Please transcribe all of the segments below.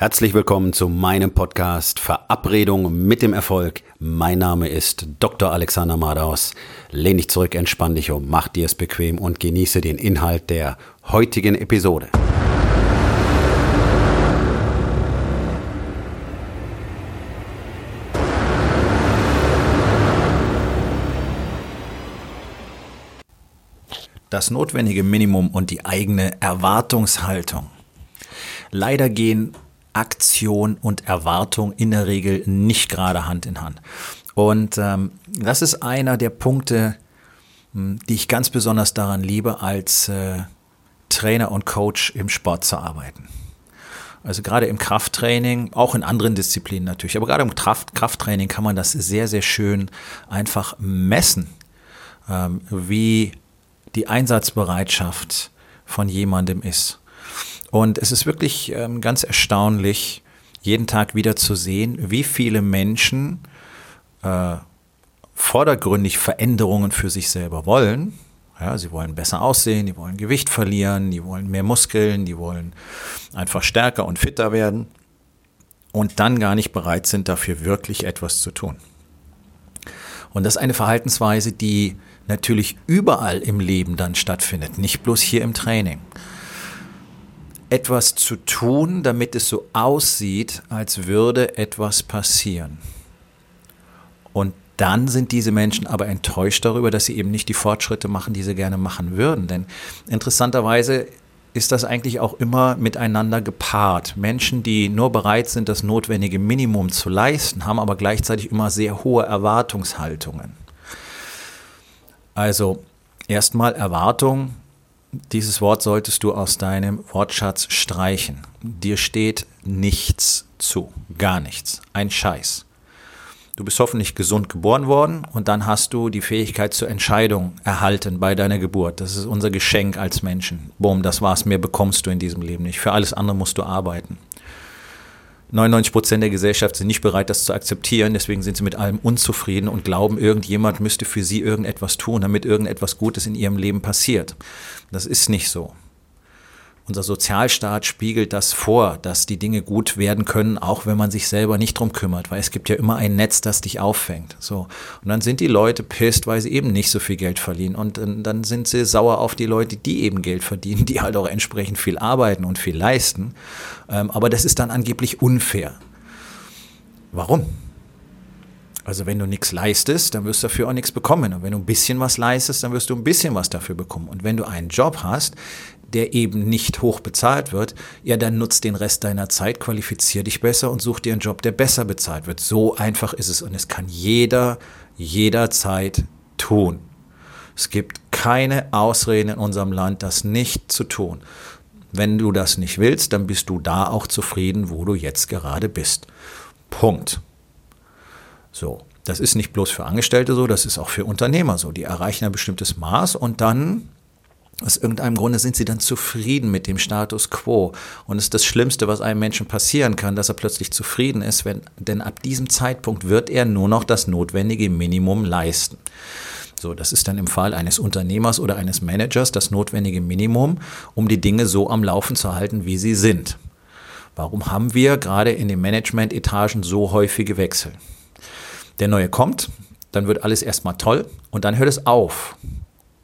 Herzlich willkommen zu meinem Podcast Verabredung mit dem Erfolg. Mein Name ist Dr. Alexander Madaus. Lehn dich zurück, entspann dich um, mach dir es bequem und genieße den Inhalt der heutigen Episode. Das notwendige Minimum und die eigene Erwartungshaltung. Leider gehen Aktion und Erwartung in der Regel nicht gerade Hand in Hand. Und ähm, das ist einer der Punkte, hm, die ich ganz besonders daran liebe, als äh, Trainer und Coach im Sport zu arbeiten. Also gerade im Krafttraining, auch in anderen Disziplinen natürlich, aber gerade im Kraft, Krafttraining kann man das sehr, sehr schön einfach messen, ähm, wie die Einsatzbereitschaft von jemandem ist. Und es ist wirklich ähm, ganz erstaunlich, jeden Tag wieder zu sehen, wie viele Menschen äh, vordergründig Veränderungen für sich selber wollen. Ja, sie wollen besser aussehen, die wollen Gewicht verlieren, die wollen mehr Muskeln, die wollen einfach stärker und fitter werden und dann gar nicht bereit sind, dafür wirklich etwas zu tun. Und das ist eine Verhaltensweise, die natürlich überall im Leben dann stattfindet, nicht bloß hier im Training etwas zu tun, damit es so aussieht, als würde etwas passieren. Und dann sind diese Menschen aber enttäuscht darüber, dass sie eben nicht die Fortschritte machen, die sie gerne machen würden. Denn interessanterweise ist das eigentlich auch immer miteinander gepaart. Menschen, die nur bereit sind, das notwendige Minimum zu leisten, haben aber gleichzeitig immer sehr hohe Erwartungshaltungen. Also erstmal Erwartung, dieses Wort solltest du aus deinem Wortschatz streichen. Dir steht nichts zu, gar nichts, ein Scheiß. Du bist hoffentlich gesund geboren worden und dann hast du die Fähigkeit zur Entscheidung erhalten bei deiner Geburt. Das ist unser Geschenk als Menschen. Boom, das war's, mehr bekommst du in diesem Leben nicht. Für alles andere musst du arbeiten. 99 Prozent der Gesellschaft sind nicht bereit, das zu akzeptieren. Deswegen sind sie mit allem unzufrieden und glauben, irgendjemand müsste für sie irgendetwas tun, damit irgendetwas Gutes in ihrem Leben passiert. Das ist nicht so. Unser Sozialstaat spiegelt das vor, dass die Dinge gut werden können, auch wenn man sich selber nicht drum kümmert, weil es gibt ja immer ein Netz, das dich auffängt. So. Und dann sind die Leute pisst, weil sie eben nicht so viel Geld verdienen. Und dann sind sie sauer auf die Leute, die eben Geld verdienen, die halt auch entsprechend viel arbeiten und viel leisten. Ähm, aber das ist dann angeblich unfair. Warum? Also wenn du nichts leistest, dann wirst du dafür auch nichts bekommen. Und wenn du ein bisschen was leistest, dann wirst du ein bisschen was dafür bekommen. Und wenn du einen Job hast, der eben nicht hoch bezahlt wird, ja, dann nutzt den Rest deiner Zeit, qualifizier dich besser und such dir einen Job, der besser bezahlt wird. So einfach ist es und es kann jeder jederzeit tun. Es gibt keine Ausreden in unserem Land, das nicht zu tun. Wenn du das nicht willst, dann bist du da auch zufrieden, wo du jetzt gerade bist. Punkt. So, das ist nicht bloß für Angestellte so, das ist auch für Unternehmer so. Die erreichen ein bestimmtes Maß und dann aus irgendeinem Grunde sind sie dann zufrieden mit dem Status quo. Und es ist das Schlimmste, was einem Menschen passieren kann, dass er plötzlich zufrieden ist, wenn, denn ab diesem Zeitpunkt wird er nur noch das notwendige Minimum leisten. So, das ist dann im Fall eines Unternehmers oder eines Managers das notwendige Minimum, um die Dinge so am Laufen zu halten, wie sie sind. Warum haben wir gerade in den Management-Etagen so häufige Wechsel? Der neue kommt, dann wird alles erstmal toll und dann hört es auf.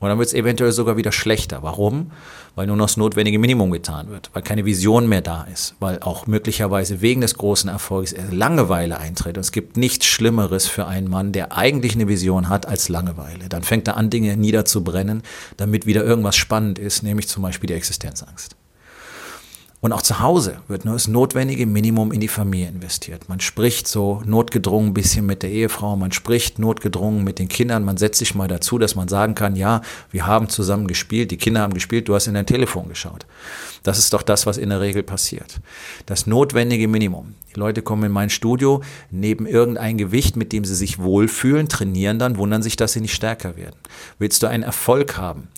Und dann wird es eventuell sogar wieder schlechter. Warum? Weil nur noch das notwendige Minimum getan wird, weil keine Vision mehr da ist, weil auch möglicherweise wegen des großen Erfolgs Langeweile eintritt. Und es gibt nichts Schlimmeres für einen Mann, der eigentlich eine Vision hat, als Langeweile. Dann fängt er an, Dinge niederzubrennen, damit wieder irgendwas spannend ist, nämlich zum Beispiel die Existenzangst. Und auch zu Hause wird nur das notwendige Minimum in die Familie investiert. Man spricht so notgedrungen ein bisschen mit der Ehefrau, man spricht notgedrungen mit den Kindern, man setzt sich mal dazu, dass man sagen kann, ja, wir haben zusammen gespielt, die Kinder haben gespielt, du hast in dein Telefon geschaut. Das ist doch das, was in der Regel passiert. Das notwendige Minimum. Die Leute kommen in mein Studio, neben irgendein Gewicht, mit dem sie sich wohlfühlen, trainieren dann, wundern sich, dass sie nicht stärker werden. Willst du einen Erfolg haben?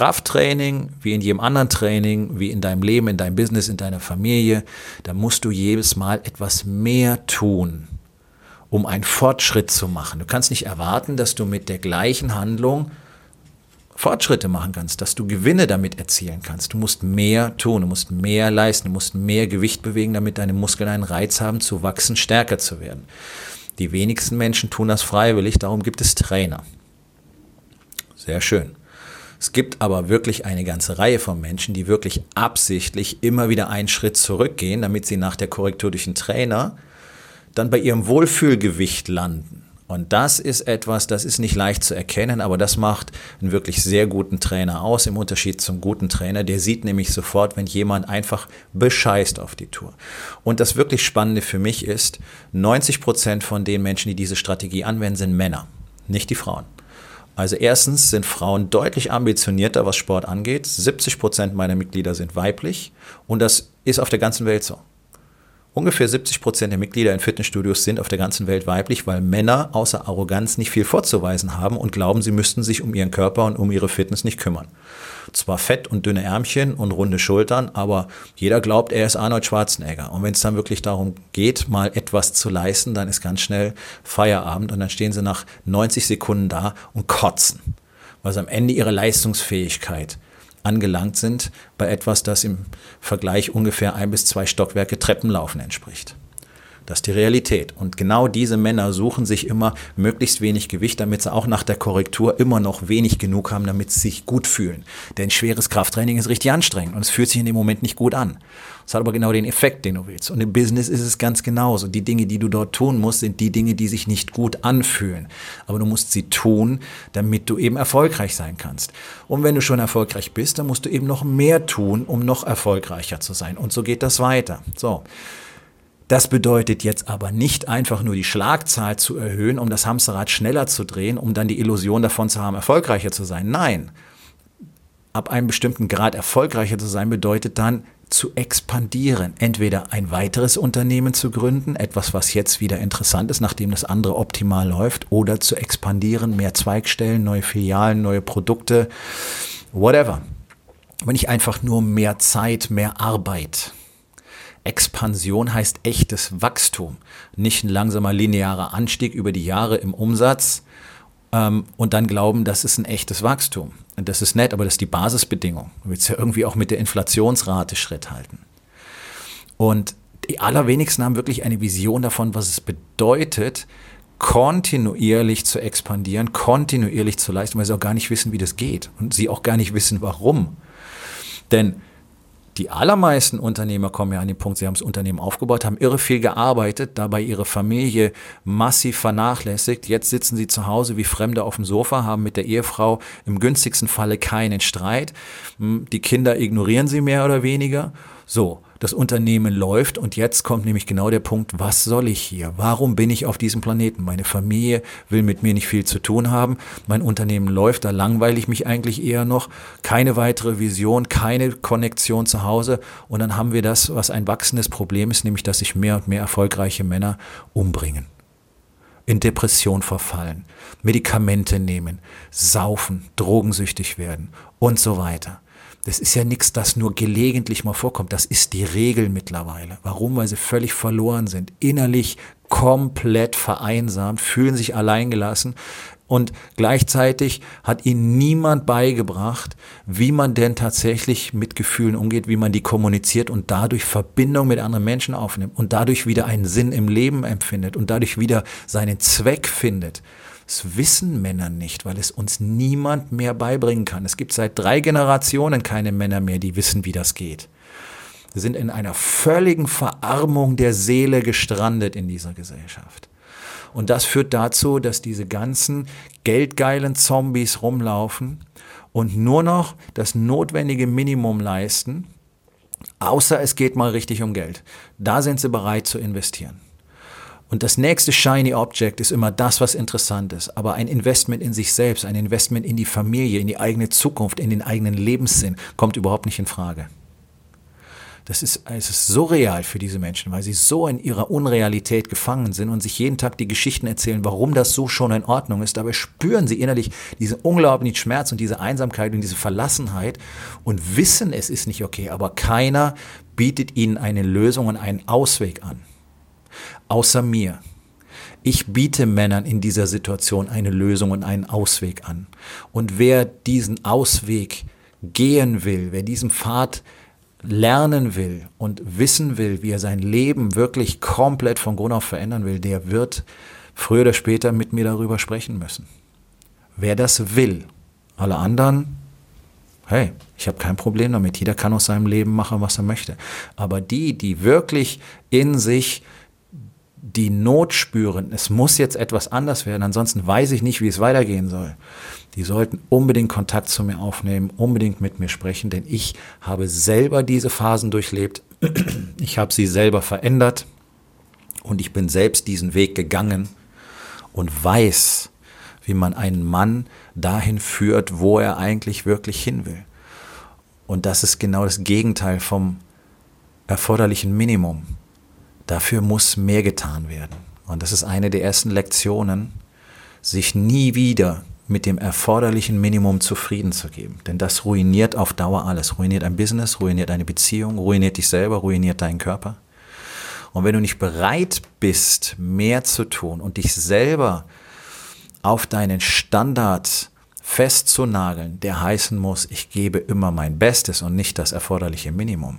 Krafttraining, wie in jedem anderen Training, wie in deinem Leben, in deinem Business, in deiner Familie, da musst du jedes Mal etwas mehr tun, um einen Fortschritt zu machen. Du kannst nicht erwarten, dass du mit der gleichen Handlung Fortschritte machen kannst, dass du Gewinne damit erzielen kannst. Du musst mehr tun, du musst mehr leisten, du musst mehr Gewicht bewegen, damit deine Muskeln einen Reiz haben, zu wachsen, stärker zu werden. Die wenigsten Menschen tun das freiwillig, darum gibt es Trainer. Sehr schön. Es gibt aber wirklich eine ganze Reihe von Menschen, die wirklich absichtlich immer wieder einen Schritt zurückgehen, damit sie nach der Korrektur durch einen Trainer dann bei ihrem Wohlfühlgewicht landen. Und das ist etwas, das ist nicht leicht zu erkennen, aber das macht einen wirklich sehr guten Trainer aus, im Unterschied zum guten Trainer. Der sieht nämlich sofort, wenn jemand einfach bescheißt auf die Tour. Und das wirklich Spannende für mich ist, 90 Prozent von den Menschen, die diese Strategie anwenden, sind Männer, nicht die Frauen. Also erstens sind Frauen deutlich ambitionierter, was Sport angeht. 70 Prozent meiner Mitglieder sind weiblich und das ist auf der ganzen Welt so. Ungefähr 70 Prozent der Mitglieder in Fitnessstudios sind auf der ganzen Welt weiblich, weil Männer außer Arroganz nicht viel vorzuweisen haben und glauben, sie müssten sich um ihren Körper und um ihre Fitness nicht kümmern. Zwar fett und dünne Ärmchen und runde Schultern, aber jeder glaubt, er ist Arnold Schwarzenegger. Und wenn es dann wirklich darum geht, mal etwas zu leisten, dann ist ganz schnell Feierabend und dann stehen sie nach 90 Sekunden da und kotzen, weil sie am Ende ihre Leistungsfähigkeit angelangt sind bei etwas, das im Vergleich ungefähr ein bis zwei Stockwerke Treppenlaufen entspricht. Das ist die Realität. Und genau diese Männer suchen sich immer möglichst wenig Gewicht, damit sie auch nach der Korrektur immer noch wenig genug haben, damit sie sich gut fühlen. Denn schweres Krafttraining ist richtig anstrengend und es fühlt sich in dem Moment nicht gut an. Es hat aber genau den Effekt, den du willst. Und im Business ist es ganz genauso. Die Dinge, die du dort tun musst, sind die Dinge, die sich nicht gut anfühlen. Aber du musst sie tun, damit du eben erfolgreich sein kannst. Und wenn du schon erfolgreich bist, dann musst du eben noch mehr tun, um noch erfolgreicher zu sein. Und so geht das weiter. So. Das bedeutet jetzt aber nicht einfach nur die Schlagzahl zu erhöhen, um das Hamsterrad schneller zu drehen, um dann die Illusion davon zu haben, erfolgreicher zu sein. Nein. Ab einem bestimmten Grad erfolgreicher zu sein bedeutet dann zu expandieren. Entweder ein weiteres Unternehmen zu gründen, etwas, was jetzt wieder interessant ist, nachdem das andere optimal läuft, oder zu expandieren, mehr Zweigstellen, neue Filialen, neue Produkte, whatever. Aber nicht einfach nur mehr Zeit, mehr Arbeit. Expansion heißt echtes Wachstum, nicht ein langsamer linearer Anstieg über die Jahre im Umsatz ähm, und dann glauben, das ist ein echtes Wachstum. Und das ist nett, aber das ist die Basisbedingung. Du willst ja irgendwie auch mit der Inflationsrate Schritt halten. Und die allerwenigsten haben wirklich eine Vision davon, was es bedeutet, kontinuierlich zu expandieren, kontinuierlich zu leisten, weil sie auch gar nicht wissen, wie das geht und sie auch gar nicht wissen, warum. Denn die allermeisten Unternehmer kommen ja an den Punkt, sie haben das Unternehmen aufgebaut, haben irre viel gearbeitet, dabei ihre Familie massiv vernachlässigt. Jetzt sitzen sie zu Hause wie Fremde auf dem Sofa, haben mit der Ehefrau im günstigsten Falle keinen Streit. Hm, die Kinder ignorieren sie mehr oder weniger. So, das Unternehmen läuft und jetzt kommt nämlich genau der Punkt, was soll ich hier? Warum bin ich auf diesem Planeten? Meine Familie will mit mir nicht viel zu tun haben. Mein Unternehmen läuft, da langweile ich mich eigentlich eher noch. Keine weitere Vision, keine Konnektion zu Hause. Und dann haben wir das, was ein wachsendes Problem ist, nämlich dass sich mehr und mehr erfolgreiche Männer umbringen in Depression verfallen, Medikamente nehmen, saufen, drogensüchtig werden und so weiter. Das ist ja nichts, das nur gelegentlich mal vorkommt. Das ist die Regel mittlerweile. Warum? Weil sie völlig verloren sind. Innerlich komplett vereinsamt, fühlen sich alleingelassen. Und gleichzeitig hat ihnen niemand beigebracht, wie man denn tatsächlich mit Gefühlen umgeht, wie man die kommuniziert und dadurch Verbindung mit anderen Menschen aufnimmt und dadurch wieder einen Sinn im Leben empfindet und dadurch wieder seinen Zweck findet. Das wissen Männer nicht, weil es uns niemand mehr beibringen kann. Es gibt seit drei Generationen keine Männer mehr, die wissen, wie das geht. Wir sind in einer völligen Verarmung der Seele gestrandet in dieser Gesellschaft. Und das führt dazu, dass diese ganzen geldgeilen Zombies rumlaufen und nur noch das notwendige Minimum leisten, außer es geht mal richtig um Geld. Da sind sie bereit zu investieren. Und das nächste Shiny Object ist immer das, was interessant ist. Aber ein Investment in sich selbst, ein Investment in die Familie, in die eigene Zukunft, in den eigenen Lebenssinn kommt überhaupt nicht in Frage. Das ist, es ist so real für diese Menschen, weil sie so in ihrer Unrealität gefangen sind und sich jeden Tag die Geschichten erzählen, warum das so schon in Ordnung ist. Dabei spüren sie innerlich diesen unglaublichen Schmerz und diese Einsamkeit und diese Verlassenheit und wissen, es ist nicht okay. Aber keiner bietet ihnen eine Lösung und einen Ausweg an außer mir. Ich biete Männern in dieser Situation eine Lösung und einen Ausweg an. Und wer diesen Ausweg gehen will, wer diesen Pfad lernen will und wissen will, wie er sein Leben wirklich komplett von Grund auf verändern will, der wird früher oder später mit mir darüber sprechen müssen. Wer das will, alle anderen, hey, ich habe kein Problem damit. Jeder kann aus seinem Leben machen, was er möchte. Aber die, die wirklich in sich die Not spüren, es muss jetzt etwas anders werden, ansonsten weiß ich nicht, wie es weitergehen soll. Die sollten unbedingt Kontakt zu mir aufnehmen, unbedingt mit mir sprechen, denn ich habe selber diese Phasen durchlebt. Ich habe sie selber verändert und ich bin selbst diesen Weg gegangen und weiß, wie man einen Mann dahin führt, wo er eigentlich wirklich hin will. Und das ist genau das Gegenteil vom erforderlichen Minimum. Dafür muss mehr getan werden. Und das ist eine der ersten Lektionen, sich nie wieder mit dem erforderlichen Minimum zufrieden zu geben. Denn das ruiniert auf Dauer alles. Ruiniert ein Business, ruiniert eine Beziehung, ruiniert dich selber, ruiniert deinen Körper. Und wenn du nicht bereit bist, mehr zu tun und dich selber auf deinen Standard festzunageln, der heißen muss, ich gebe immer mein Bestes und nicht das erforderliche Minimum,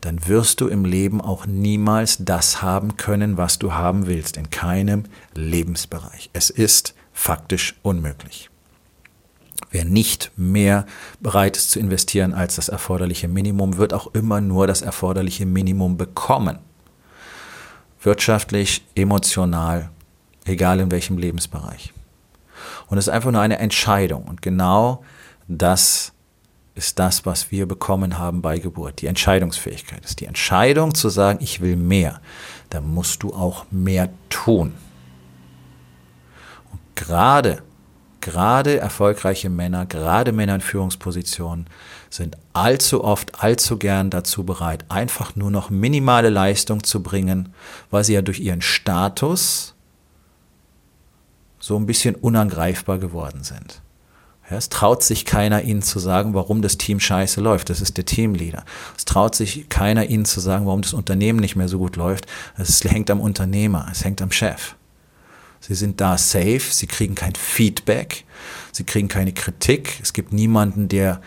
dann wirst du im Leben auch niemals das haben können, was du haben willst, in keinem Lebensbereich. Es ist faktisch unmöglich. Wer nicht mehr bereit ist zu investieren als das erforderliche Minimum, wird auch immer nur das erforderliche Minimum bekommen. Wirtschaftlich, emotional, egal in welchem Lebensbereich. Und es ist einfach nur eine Entscheidung. Und genau das ist das, was wir bekommen haben bei Geburt. Die Entscheidungsfähigkeit ist die Entscheidung zu sagen, ich will mehr. Da musst du auch mehr tun. Und gerade, gerade erfolgreiche Männer, gerade Männer in Führungspositionen sind allzu oft, allzu gern dazu bereit, einfach nur noch minimale Leistung zu bringen, weil sie ja durch ihren Status so ein bisschen unangreifbar geworden sind. Ja, es traut sich keiner ihnen zu sagen, warum das Team scheiße läuft. Das ist der Teamleader. Es traut sich keiner ihnen zu sagen, warum das Unternehmen nicht mehr so gut läuft. Es hängt am Unternehmer, es hängt am Chef. Sie sind da safe, sie kriegen kein Feedback, sie kriegen keine Kritik. Es gibt niemanden, der,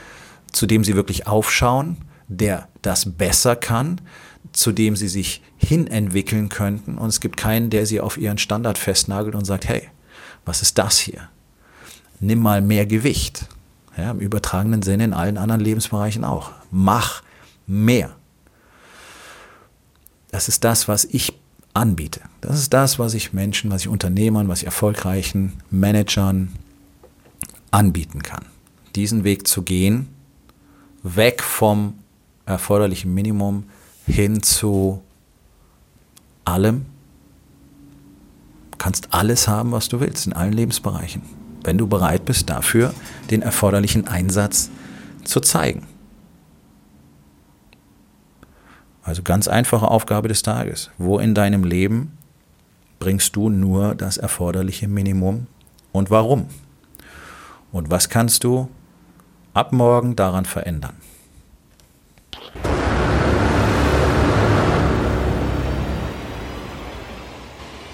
zu dem sie wirklich aufschauen, der das besser kann, zu dem sie sich hinentwickeln könnten. Und es gibt keinen, der sie auf ihren Standard festnagelt und sagt, hey, was ist das hier? Nimm mal mehr Gewicht. Ja, Im übertragenen Sinne in allen anderen Lebensbereichen auch. Mach mehr. Das ist das, was ich anbiete. Das ist das, was ich Menschen, was ich Unternehmern, was ich erfolgreichen Managern anbieten kann. Diesen Weg zu gehen, weg vom erforderlichen Minimum hin zu allem, kannst alles haben, was du willst, in allen Lebensbereichen, wenn du bereit bist, dafür den erforderlichen Einsatz zu zeigen. Also ganz einfache Aufgabe des Tages. Wo in deinem Leben bringst du nur das erforderliche Minimum und warum? Und was kannst du ab morgen daran verändern?